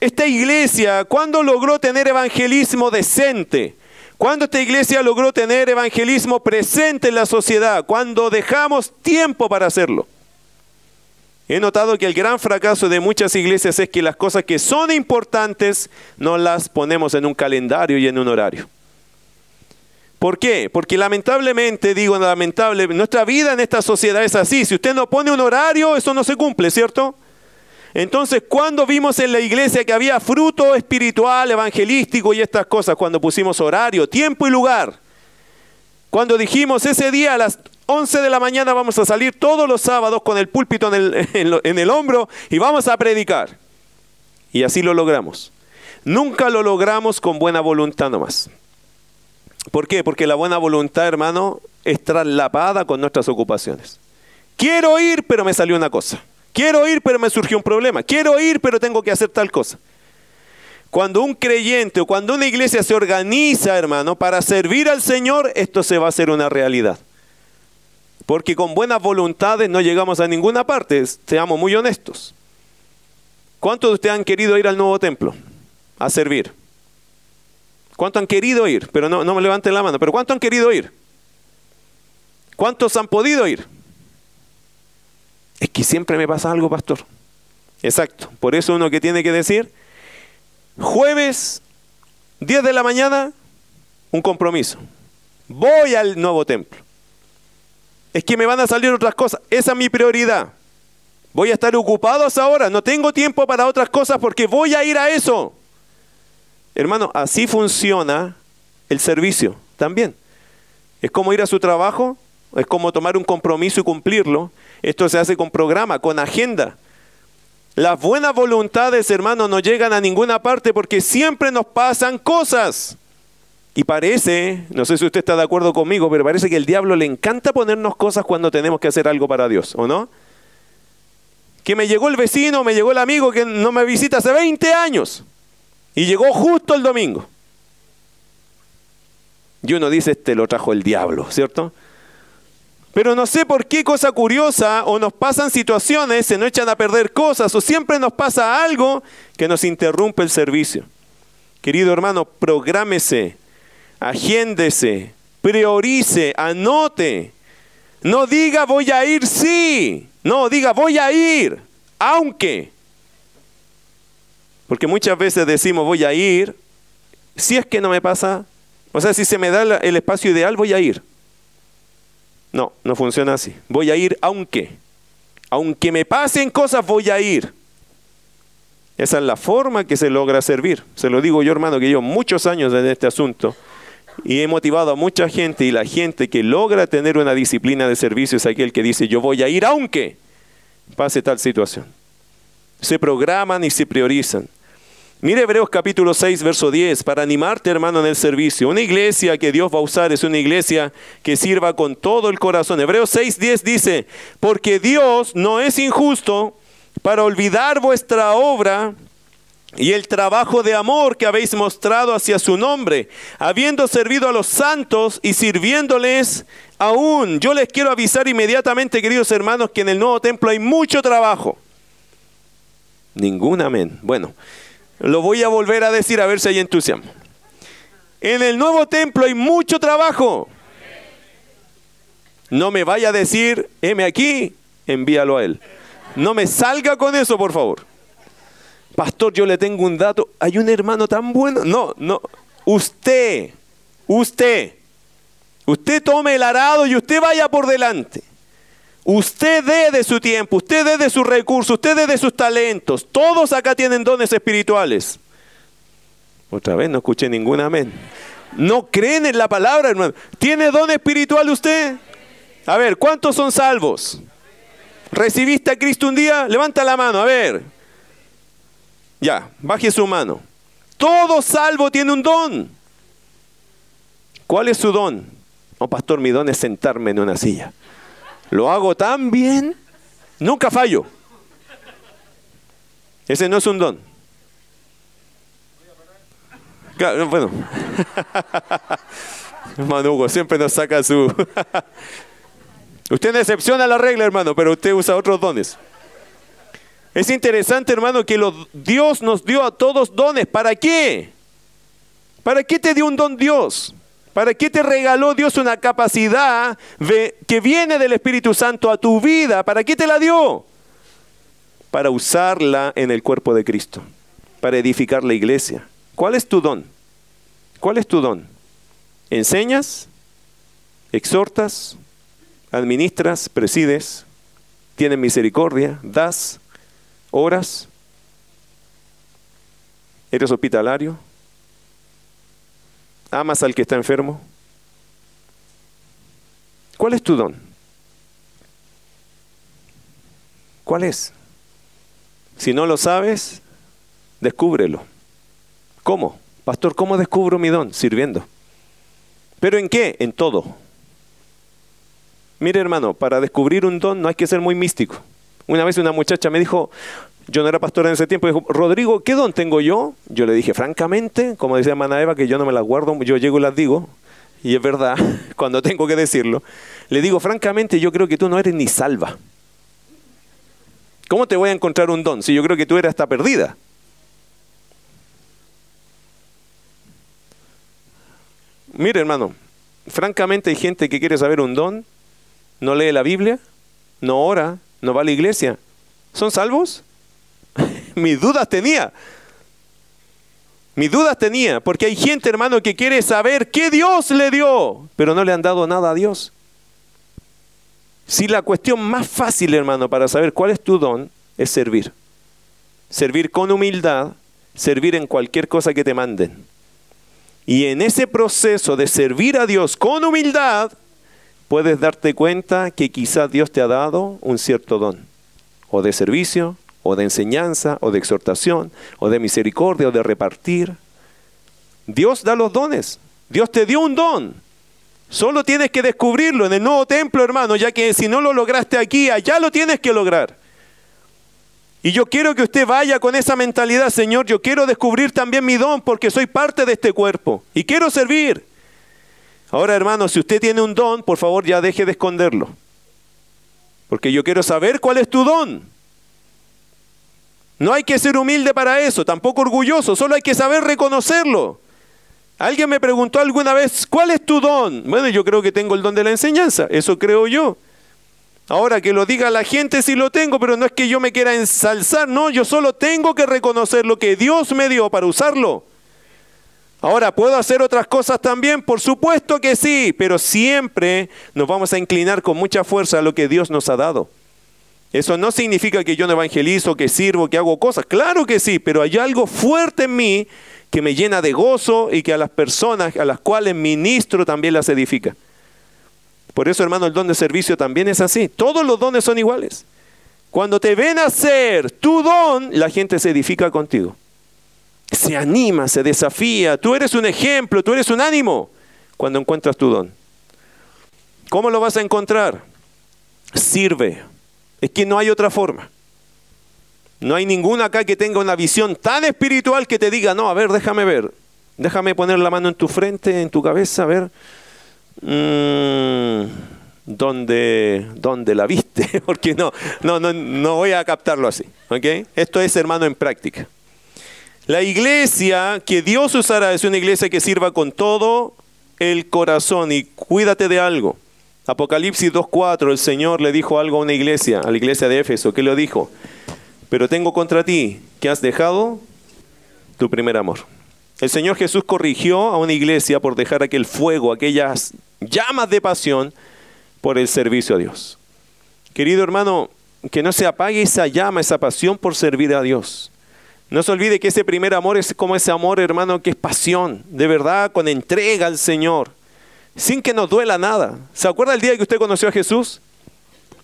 esta iglesia, ¿cuándo logró tener evangelismo decente? ¿Cuándo esta iglesia logró tener evangelismo presente en la sociedad? Cuando dejamos tiempo para hacerlo. He notado que el gran fracaso de muchas iglesias es que las cosas que son importantes no las ponemos en un calendario y en un horario. ¿Por qué? Porque lamentablemente, digo lamentable, nuestra vida en esta sociedad es así. Si usted no pone un horario, eso no se cumple, ¿cierto? Entonces, ¿cuándo vimos en la iglesia que había fruto espiritual, evangelístico y estas cosas? Cuando pusimos horario, tiempo y lugar. Cuando dijimos ese día a las 11 de la mañana vamos a salir todos los sábados con el púlpito en el, en el hombro y vamos a predicar. Y así lo logramos. Nunca lo logramos con buena voluntad nomás. ¿Por qué? Porque la buena voluntad, hermano, es traslapada con nuestras ocupaciones. Quiero ir, pero me salió una cosa. Quiero ir, pero me surgió un problema. Quiero ir, pero tengo que hacer tal cosa. Cuando un creyente o cuando una iglesia se organiza, hermano, para servir al Señor, esto se va a hacer una realidad. Porque con buenas voluntades no llegamos a ninguna parte, seamos muy honestos. ¿Cuántos de ustedes han querido ir al nuevo templo a servir? ¿Cuántos han querido ir? Pero no, no me levanten la mano, pero ¿cuántos han querido ir? ¿Cuántos han podido ir? Es que siempre me pasa algo, pastor. Exacto. Por eso uno que tiene que decir, jueves, 10 de la mañana, un compromiso. Voy al nuevo templo. Es que me van a salir otras cosas. Esa es mi prioridad. Voy a estar ocupado hasta ahora. No tengo tiempo para otras cosas porque voy a ir a eso. Hermano, así funciona el servicio también. Es como ir a su trabajo, es como tomar un compromiso y cumplirlo. Esto se hace con programa, con agenda. Las buenas voluntades, hermanos, no llegan a ninguna parte porque siempre nos pasan cosas. Y parece, no sé si usted está de acuerdo conmigo, pero parece que el diablo le encanta ponernos cosas cuando tenemos que hacer algo para Dios, ¿o no? Que me llegó el vecino, me llegó el amigo que no me visita hace 20 años y llegó justo el domingo. Y uno dice, este lo trajo el diablo, ¿cierto? Pero no sé por qué cosa curiosa o nos pasan situaciones, se nos echan a perder cosas o siempre nos pasa algo que nos interrumpe el servicio. Querido hermano, prográmese, agéndese, priorice, anote. No diga voy a ir sí, no, diga voy a ir, aunque. Porque muchas veces decimos voy a ir, si es que no me pasa, o sea, si se me da el espacio ideal, voy a ir. No, no funciona así. Voy a ir aunque. Aunque me pasen cosas, voy a ir. Esa es la forma que se logra servir. Se lo digo yo, hermano, que llevo muchos años en este asunto y he motivado a mucha gente y la gente que logra tener una disciplina de servicio es aquel que dice, yo voy a ir aunque pase tal situación. Se programan y se priorizan. Mire Hebreos capítulo 6, verso 10, para animarte hermano en el servicio. Una iglesia que Dios va a usar es una iglesia que sirva con todo el corazón. Hebreos 6, 10 dice, porque Dios no es injusto para olvidar vuestra obra y el trabajo de amor que habéis mostrado hacia su nombre, habiendo servido a los santos y sirviéndoles aún. Yo les quiero avisar inmediatamente, queridos hermanos, que en el nuevo templo hay mucho trabajo. Ningún amén. Bueno, lo voy a volver a decir a ver si hay entusiasmo. En el nuevo templo hay mucho trabajo. No me vaya a decir, heme aquí, envíalo a él. No me salga con eso, por favor. Pastor, yo le tengo un dato. Hay un hermano tan bueno. No, no. Usted, usted, usted tome el arado y usted vaya por delante. Usted dé de su tiempo, usted dé de sus recursos, usted dé de sus talentos. Todos acá tienen dones espirituales. Otra vez no escuché ningún amén. No creen en la palabra, hermano. ¿Tiene don espiritual usted? A ver, ¿cuántos son salvos? ¿Recibiste a Cristo un día? Levanta la mano, a ver. Ya, baje su mano. Todo salvo tiene un don. ¿Cuál es su don? Oh, pastor, mi don es sentarme en una silla. Lo hago tan bien, nunca fallo. Ese no es un don. Claro, bueno. Hermano siempre nos saca su... usted no excepciona la regla, hermano, pero usted usa otros dones. Es interesante, hermano, que Dios nos dio a todos dones. ¿Para qué? ¿Para qué te dio un don Dios? ¿Para qué te regaló Dios una capacidad que viene del Espíritu Santo a tu vida? ¿Para qué te la dio? Para usarla en el cuerpo de Cristo, para edificar la iglesia. ¿Cuál es tu don? ¿Cuál es tu don? ¿Enseñas? ¿Exhortas? ¿Administras? ¿Presides? ¿Tienes misericordia? ¿Das? ¿Oras? ¿Eres hospitalario? ¿Amas al que está enfermo? ¿Cuál es tu don? ¿Cuál es? Si no lo sabes, descúbrelo. ¿Cómo? Pastor, ¿cómo descubro mi don? Sirviendo. ¿Pero en qué? En todo. Mire hermano, para descubrir un don no hay que ser muy místico. Una vez una muchacha me dijo, yo no era pastor en ese tiempo, dijo, Rodrigo, ¿qué don tengo yo? Yo le dije, francamente, como decía Mana Eva, que yo no me las guardo, yo llego y las digo, y es verdad, cuando tengo que decirlo, le digo, francamente, yo creo que tú no eres ni salva. ¿Cómo te voy a encontrar un don si yo creo que tú eres hasta perdida? Mire, hermano, francamente hay gente que quiere saber un don, no lee la Biblia, no ora, no va a la iglesia. ¿Son salvos? Mis dudas tenía. Mis dudas tenía, porque hay gente, hermano, que quiere saber qué Dios le dio, pero no le han dado nada a Dios. Si la cuestión más fácil, hermano, para saber cuál es tu don, es servir. Servir con humildad, servir en cualquier cosa que te manden. Y en ese proceso de servir a Dios con humildad, puedes darte cuenta que quizás Dios te ha dado un cierto don, o de servicio, o de enseñanza, o de exhortación, o de misericordia, o de repartir. Dios da los dones. Dios te dio un don. Solo tienes que descubrirlo en el nuevo templo, hermano, ya que si no lo lograste aquí, allá lo tienes que lograr. Y yo quiero que usted vaya con esa mentalidad, Señor, yo quiero descubrir también mi don porque soy parte de este cuerpo y quiero servir. Ahora, hermano, si usted tiene un don, por favor ya deje de esconderlo. Porque yo quiero saber cuál es tu don. No hay que ser humilde para eso, tampoco orgulloso, solo hay que saber reconocerlo. Alguien me preguntó alguna vez, ¿cuál es tu don? Bueno, yo creo que tengo el don de la enseñanza, eso creo yo. Ahora que lo diga la gente sí lo tengo, pero no es que yo me quiera ensalzar, no, yo solo tengo que reconocer lo que Dios me dio para usarlo. Ahora, ¿puedo hacer otras cosas también? Por supuesto que sí, pero siempre nos vamos a inclinar con mucha fuerza a lo que Dios nos ha dado. Eso no significa que yo no evangelizo, que sirvo, que hago cosas. Claro que sí, pero hay algo fuerte en mí que me llena de gozo y que a las personas a las cuales ministro también las edifica. Por eso, hermano, el don de servicio también es así. Todos los dones son iguales. Cuando te ven hacer tu don, la gente se edifica contigo. Se anima, se desafía. Tú eres un ejemplo, tú eres un ánimo cuando encuentras tu don. ¿Cómo lo vas a encontrar? Sirve. Es que no hay otra forma. No hay ninguna acá que tenga una visión tan espiritual que te diga, no, a ver, déjame ver. Déjame poner la mano en tu frente, en tu cabeza, a ver. Mm, ¿dónde, ¿Dónde la viste? Porque no, no, no, no voy a captarlo así. ¿okay? Esto es, hermano, en práctica. La iglesia que Dios usará es una iglesia que sirva con todo el corazón y cuídate de algo. Apocalipsis 2.4, el Señor le dijo algo a una iglesia, a la iglesia de Éfeso. ¿Qué le dijo? Pero tengo contra ti que has dejado tu primer amor. El Señor Jesús corrigió a una iglesia por dejar aquel fuego, aquellas llamas de pasión por el servicio a Dios. Querido hermano, que no se apague esa llama, esa pasión por servir a Dios. No se olvide que ese primer amor es como ese amor, hermano, que es pasión, de verdad, con entrega al Señor, sin que nos duela nada. ¿Se acuerda el día que usted conoció a Jesús?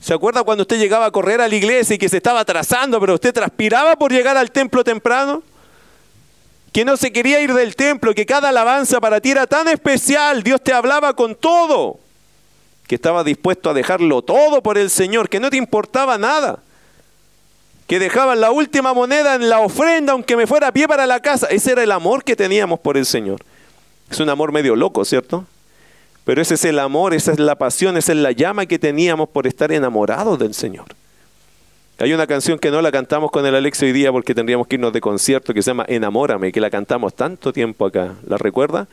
¿Se acuerda cuando usted llegaba a correr a la iglesia y que se estaba atrasando, pero usted transpiraba por llegar al templo temprano? Que no se quería ir del templo, que cada alabanza para ti era tan especial, Dios te hablaba con todo, que estaba dispuesto a dejarlo todo por el Señor, que no te importaba nada, que dejaban la última moneda en la ofrenda aunque me fuera a pie para la casa. Ese era el amor que teníamos por el Señor. Es un amor medio loco, ¿cierto? Pero ese es el amor, esa es la pasión, esa es la llama que teníamos por estar enamorados del Señor. Hay una canción que no la cantamos con el Alex hoy día porque tendríamos que irnos de concierto que se llama Enamórame, que la cantamos tanto tiempo acá. ¿La recuerda?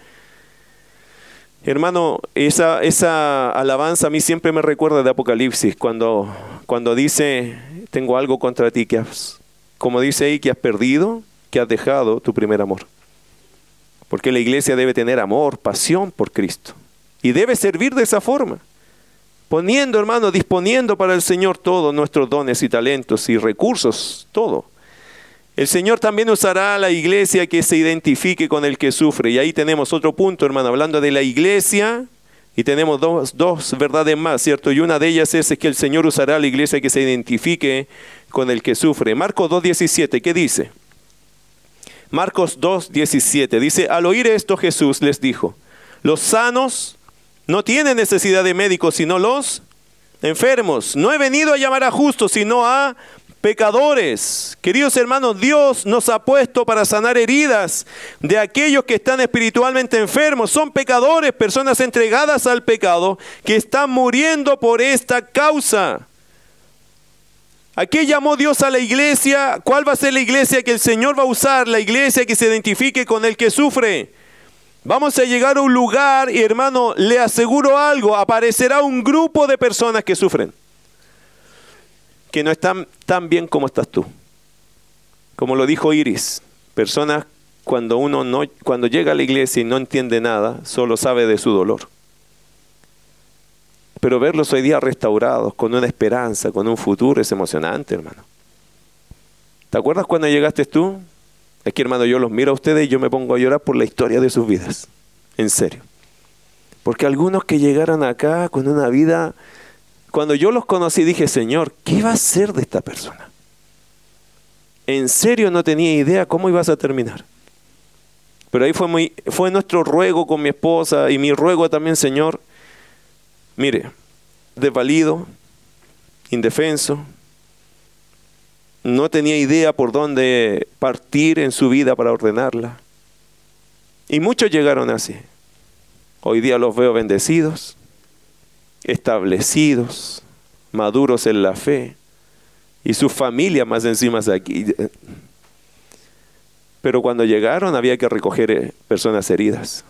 Hermano, esa, esa alabanza a mí siempre me recuerda de Apocalipsis, cuando, cuando dice, tengo algo contra ti, que has, como dice ahí, que has perdido, que has dejado tu primer amor. Porque la iglesia debe tener amor, pasión por Cristo. Y debe servir de esa forma. Poniendo, hermano, disponiendo para el Señor todos nuestros dones y talentos y recursos, todo. El Señor también usará a la iglesia que se identifique con el que sufre. Y ahí tenemos otro punto, hermano, hablando de la iglesia. Y tenemos dos, dos verdades más, ¿cierto? Y una de ellas es, que el Señor usará a la iglesia que se identifique con el que sufre. Marcos 2.17, ¿qué dice? Marcos 2.17 dice, al oír esto Jesús les dijo, los sanos no tiene necesidad de médicos, sino los enfermos. No he venido a llamar a justos, sino a pecadores. Queridos hermanos, Dios nos ha puesto para sanar heridas de aquellos que están espiritualmente enfermos. Son pecadores, personas entregadas al pecado, que están muriendo por esta causa. ¿A qué llamó Dios a la iglesia? ¿Cuál va a ser la iglesia que el Señor va a usar? La iglesia que se identifique con el que sufre. Vamos a llegar a un lugar y hermano, le aseguro algo, aparecerá un grupo de personas que sufren, que no están tan bien como estás tú. Como lo dijo Iris, personas cuando uno no, cuando llega a la iglesia y no entiende nada, solo sabe de su dolor. Pero verlos hoy día restaurados, con una esperanza, con un futuro, es emocionante, hermano. ¿Te acuerdas cuando llegaste tú? Aquí, hermano, yo los miro a ustedes y yo me pongo a llorar por la historia de sus vidas. En serio. Porque algunos que llegaron acá con una vida, cuando yo los conocí dije, Señor, ¿qué va a ser de esta persona? En serio no tenía idea cómo ibas a terminar. Pero ahí fue, muy, fue nuestro ruego con mi esposa y mi ruego también, Señor, Mire, desvalido, indefenso, no tenía idea por dónde partir en su vida para ordenarla. Y muchos llegaron así. Hoy día los veo bendecidos, establecidos, maduros en la fe, y su familia más encima de aquí. Pero cuando llegaron había que recoger eh, personas heridas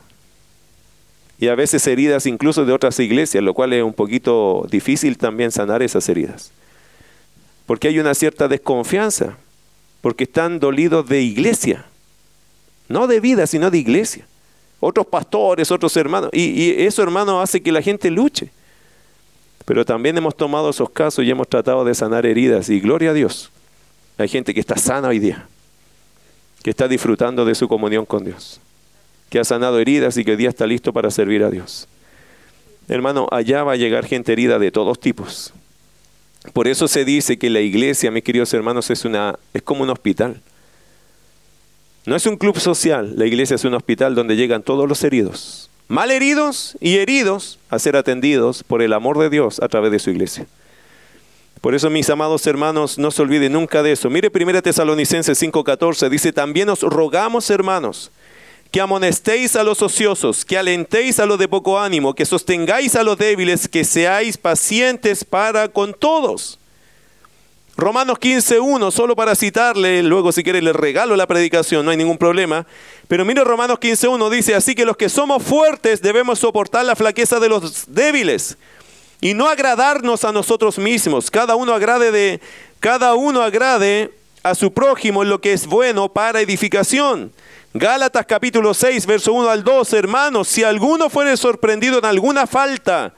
y a veces heridas incluso de otras iglesias, lo cual es un poquito difícil también sanar esas heridas. Porque hay una cierta desconfianza, porque están dolidos de iglesia, no de vida, sino de iglesia. Otros pastores, otros hermanos, y, y eso hermano hace que la gente luche. Pero también hemos tomado esos casos y hemos tratado de sanar heridas, y gloria a Dios, hay gente que está sana hoy día, que está disfrutando de su comunión con Dios que ha sanado heridas y que hoy día está listo para servir a Dios. Hermano, allá va a llegar gente herida de todos tipos. Por eso se dice que la iglesia, mis queridos hermanos, es, una, es como un hospital. No es un club social, la iglesia es un hospital donde llegan todos los heridos, mal heridos y heridos a ser atendidos por el amor de Dios a través de su iglesia. Por eso, mis amados hermanos, no se olviden nunca de eso. Mire 1 Tesalonicenses 5:14, dice, también os rogamos, hermanos, que amonestéis a los ociosos, que alentéis a los de poco ánimo, que sostengáis a los débiles, que seáis pacientes para con todos. Romanos 15.1, solo para citarle, luego si quiere le regalo la predicación, no hay ningún problema. Pero mire Romanos 15.1 dice, así que los que somos fuertes debemos soportar la flaqueza de los débiles y no agradarnos a nosotros mismos. Cada uno agrade de cada uno agrade a su prójimo en lo que es bueno para edificación. Gálatas capítulo 6, verso 1 al 2, hermanos, si alguno fuere sorprendido en alguna falta,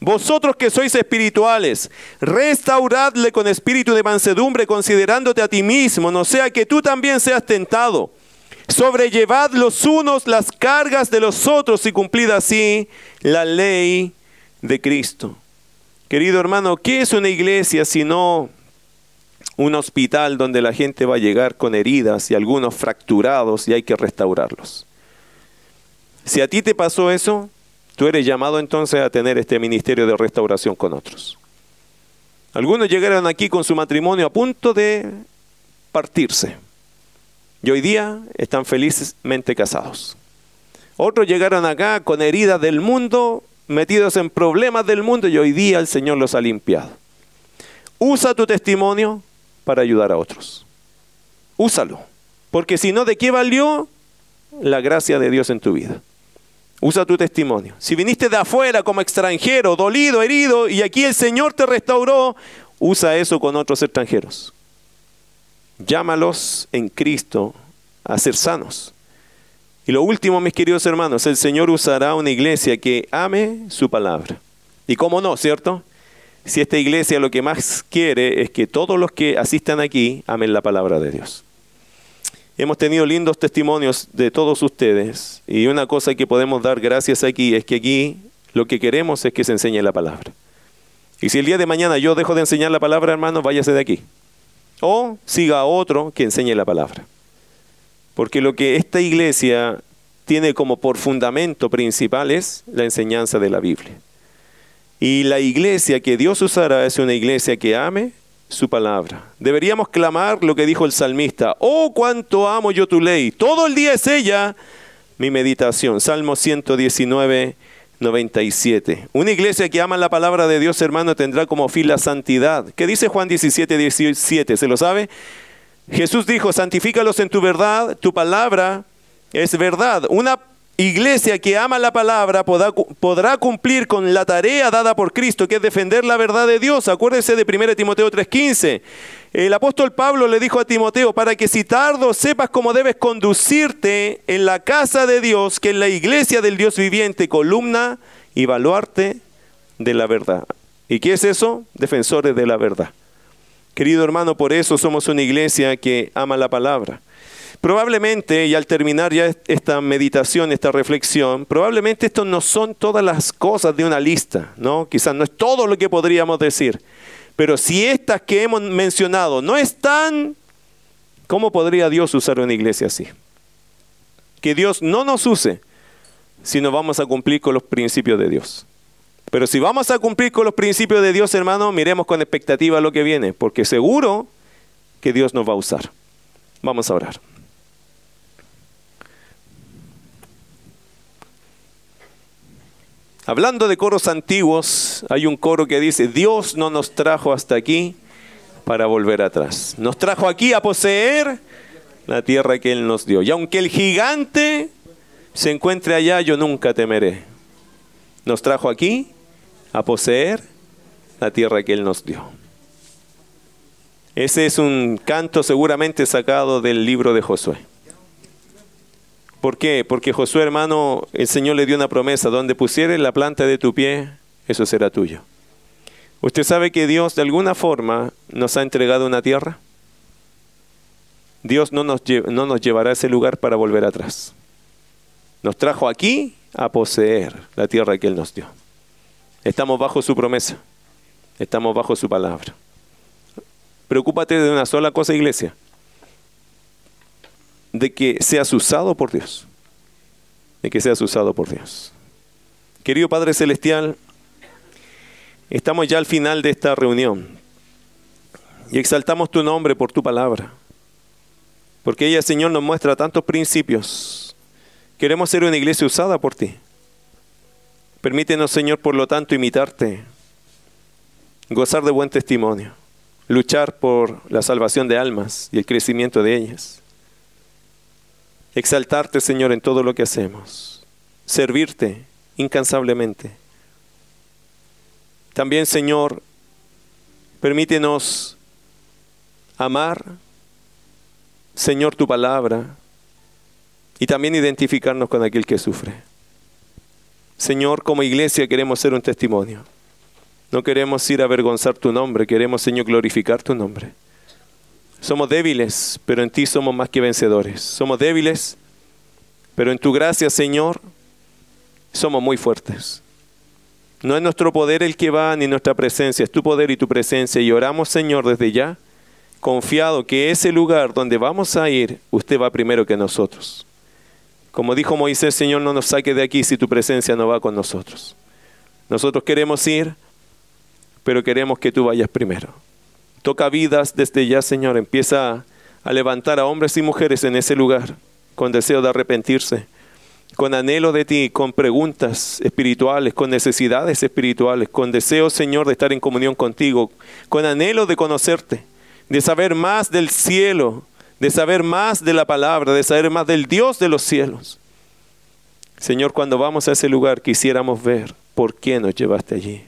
vosotros que sois espirituales, restauradle con espíritu de mansedumbre, considerándote a ti mismo, no sea que tú también seas tentado. Sobrellevad los unos las cargas de los otros y cumplid así la ley de Cristo. Querido hermano, ¿qué es una iglesia si no un hospital donde la gente va a llegar con heridas y algunos fracturados y hay que restaurarlos. Si a ti te pasó eso, tú eres llamado entonces a tener este ministerio de restauración con otros. Algunos llegaron aquí con su matrimonio a punto de partirse y hoy día están felizmente casados. Otros llegaron acá con heridas del mundo, metidos en problemas del mundo y hoy día el Señor los ha limpiado. Usa tu testimonio para ayudar a otros. Úsalo, porque si no, ¿de qué valió la gracia de Dios en tu vida? Usa tu testimonio. Si viniste de afuera como extranjero, dolido, herido, y aquí el Señor te restauró, usa eso con otros extranjeros. Llámalos en Cristo a ser sanos. Y lo último, mis queridos hermanos, el Señor usará una iglesia que ame su palabra. Y cómo no, ¿cierto? si esta iglesia lo que más quiere es que todos los que asistan aquí amen la palabra de Dios. Hemos tenido lindos testimonios de todos ustedes y una cosa que podemos dar gracias aquí es que aquí lo que queremos es que se enseñe la palabra. Y si el día de mañana yo dejo de enseñar la palabra, hermano, váyase de aquí. O siga a otro que enseñe la palabra. Porque lo que esta iglesia tiene como por fundamento principal es la enseñanza de la Biblia. Y la iglesia que Dios usará es una iglesia que ame su palabra. Deberíamos clamar lo que dijo el salmista, oh cuánto amo yo tu ley, todo el día es ella mi meditación. Salmo 119, 97. Una iglesia que ama la palabra de Dios, hermano, tendrá como fin la santidad. ¿Qué dice Juan 17, 17? ¿Se lo sabe? Jesús dijo, santifícalos en tu verdad, tu palabra es verdad. Una iglesia que ama la palabra podrá, cumplir con la tarea dada por Cristo, que es defender la verdad de Dios. Acuérdese de 1 Timoteo 3:15. El apóstol Pablo le dijo a Timoteo, para que si tardo sepas cómo debes conducirte en la casa de Dios, que es la iglesia del Dios viviente, columna y baluarte de la verdad. ¿Y qué es eso? Defensores de la verdad. Querido hermano, por eso somos una iglesia que ama la palabra. Probablemente, y al terminar ya esta meditación, esta reflexión, probablemente esto no son todas las cosas de una lista, ¿no? Quizás no es todo lo que podríamos decir. Pero si estas que hemos mencionado no están, ¿cómo podría Dios usar una iglesia así? Que Dios no nos use si no vamos a cumplir con los principios de Dios. Pero si vamos a cumplir con los principios de Dios, hermano, miremos con expectativa lo que viene, porque seguro que Dios nos va a usar. Vamos a orar. Hablando de coros antiguos, hay un coro que dice, Dios no nos trajo hasta aquí para volver atrás. Nos trajo aquí a poseer la tierra que Él nos dio. Y aunque el gigante se encuentre allá, yo nunca temeré. Nos trajo aquí a poseer la tierra que Él nos dio. Ese es un canto seguramente sacado del libro de Josué. ¿Por qué? Porque Josué, hermano, el Señor le dio una promesa, donde pusieres la planta de tu pie, eso será tuyo. ¿Usted sabe que Dios de alguna forma nos ha entregado una tierra? Dios no nos, no nos llevará a ese lugar para volver atrás. Nos trajo aquí a poseer la tierra que Él nos dio. Estamos bajo su promesa, estamos bajo su palabra. Preocúpate de una sola cosa, iglesia de que seas usado por Dios. De que seas usado por Dios. Querido Padre Celestial, estamos ya al final de esta reunión y exaltamos tu nombre por tu palabra. Porque ella, Señor, nos muestra tantos principios. Queremos ser una iglesia usada por ti. Permítenos, Señor, por lo tanto, imitarte, gozar de buen testimonio, luchar por la salvación de almas y el crecimiento de ellas exaltarte, Señor, en todo lo que hacemos, servirte incansablemente. También, Señor, permítenos amar, Señor, tu palabra y también identificarnos con aquel que sufre. Señor, como iglesia queremos ser un testimonio. No queremos ir a avergonzar tu nombre, queremos, Señor, glorificar tu nombre. Somos débiles, pero en ti somos más que vencedores. Somos débiles, pero en tu gracia, Señor, somos muy fuertes. No es nuestro poder el que va, ni nuestra presencia, es tu poder y tu presencia. Y oramos, Señor, desde ya, confiado que ese lugar donde vamos a ir, usted va primero que nosotros. Como dijo Moisés, Señor, no nos saque de aquí si tu presencia no va con nosotros. Nosotros queremos ir, pero queremos que tú vayas primero. Toca vidas desde ya, Señor. Empieza a levantar a hombres y mujeres en ese lugar con deseo de arrepentirse, con anhelo de ti, con preguntas espirituales, con necesidades espirituales, con deseo, Señor, de estar en comunión contigo, con anhelo de conocerte, de saber más del cielo, de saber más de la palabra, de saber más del Dios de los cielos. Señor, cuando vamos a ese lugar quisiéramos ver por qué nos llevaste allí.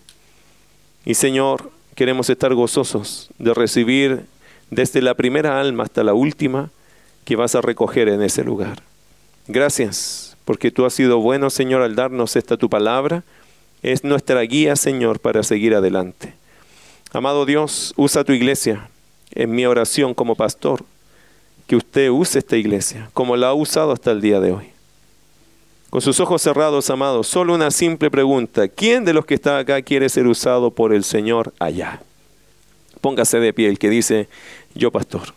Y Señor, queremos estar gozosos de recibir desde la primera alma hasta la última que vas a recoger en ese lugar. Gracias, porque tú has sido bueno, Señor, al darnos esta tu palabra. Es nuestra guía, Señor, para seguir adelante. Amado Dios, usa tu iglesia en mi oración como pastor. Que usted use esta iglesia como la ha usado hasta el día de hoy. Con sus ojos cerrados, amados, solo una simple pregunta. ¿Quién de los que está acá quiere ser usado por el Señor allá? Póngase de pie el que dice, yo pastor,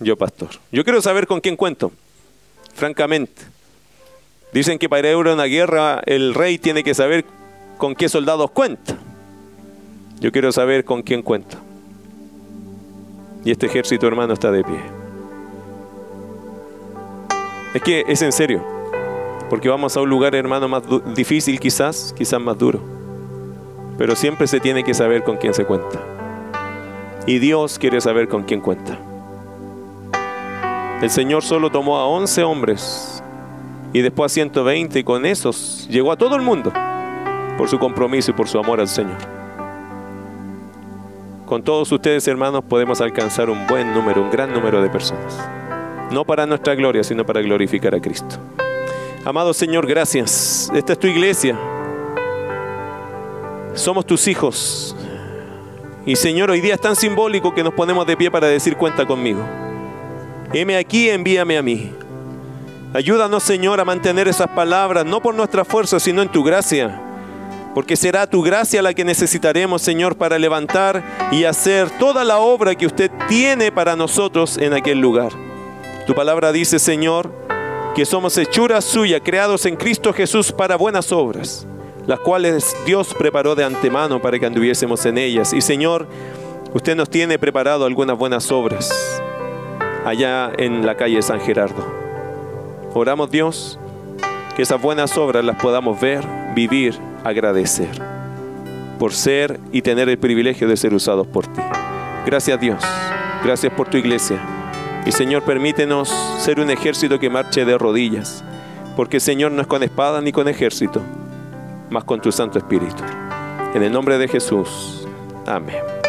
yo pastor. Yo quiero saber con quién cuento, francamente. Dicen que para ir a una guerra el rey tiene que saber con qué soldados cuenta. Yo quiero saber con quién cuento. Y este ejército, hermano, está de pie. Es que es en serio. Porque vamos a un lugar, hermano, más difícil quizás, quizás más duro. Pero siempre se tiene que saber con quién se cuenta. Y Dios quiere saber con quién cuenta. El Señor solo tomó a 11 hombres y después a 120 y con esos llegó a todo el mundo por su compromiso y por su amor al Señor. Con todos ustedes, hermanos, podemos alcanzar un buen número, un gran número de personas. No para nuestra gloria, sino para glorificar a Cristo. Amado Señor, gracias. Esta es tu iglesia. Somos tus hijos. Y Señor, hoy día es tan simbólico que nos ponemos de pie para decir cuenta conmigo. Heme aquí, envíame a mí. Ayúdanos, Señor, a mantener esas palabras, no por nuestra fuerza, sino en tu gracia. Porque será tu gracia la que necesitaremos, Señor, para levantar y hacer toda la obra que usted tiene para nosotros en aquel lugar. Tu palabra dice, Señor, que somos hechuras suyas, creados en Cristo Jesús para buenas obras, las cuales Dios preparó de antemano para que anduviésemos en ellas. Y Señor, usted nos tiene preparado algunas buenas obras allá en la calle San Gerardo. Oramos Dios, que esas buenas obras las podamos ver, vivir, agradecer, por ser y tener el privilegio de ser usados por ti. Gracias Dios, gracias por tu iglesia. Y Señor, permítenos ser un ejército que marche de rodillas, porque Señor no es con espada ni con ejército, mas con tu Santo Espíritu. En el nombre de Jesús. Amén.